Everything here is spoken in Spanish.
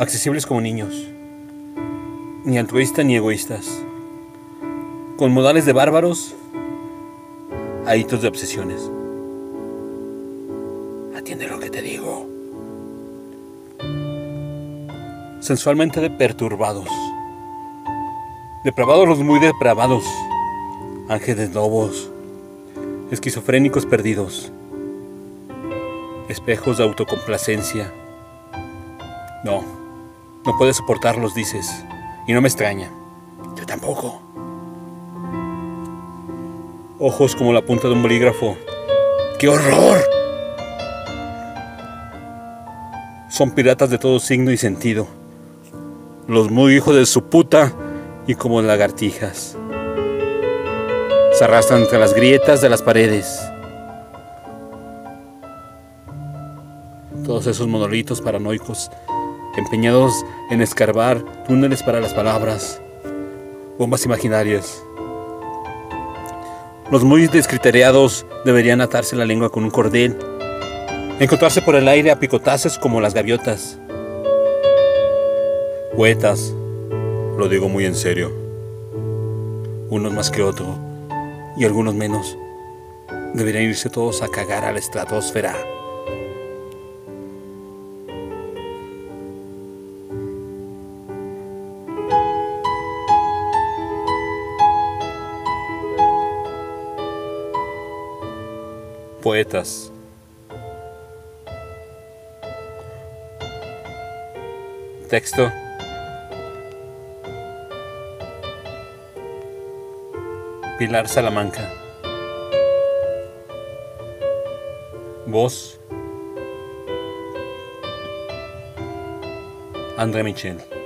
accesibles como niños, ni altruistas ni egoístas, con modales de bárbaros a de obsesiones. Atiende lo que te digo. Sensualmente de perturbados, depravados los muy depravados, ángeles lobos, esquizofrénicos perdidos, espejos de autocomplacencia. No, no puedes soportarlos, dices, y no me extraña. Yo tampoco. Ojos como la punta de un bolígrafo. ¡Qué horror! Son piratas de todo signo y sentido. Los muy hijos de su puta y como lagartijas. Se arrastran entre las grietas de las paredes. Todos esos monolitos paranoicos, empeñados en escarbar túneles para las palabras, bombas imaginarias. Los muy descriteriados deberían atarse la lengua con un cordel, encontrarse por el aire a picotazos como las gaviotas. Poetas, lo digo muy en serio, unos más que otros y algunos menos, deberían irse todos a cagar a la estratosfera. Poetas. Texto. Pilar Salamanca. Voz. André Michel.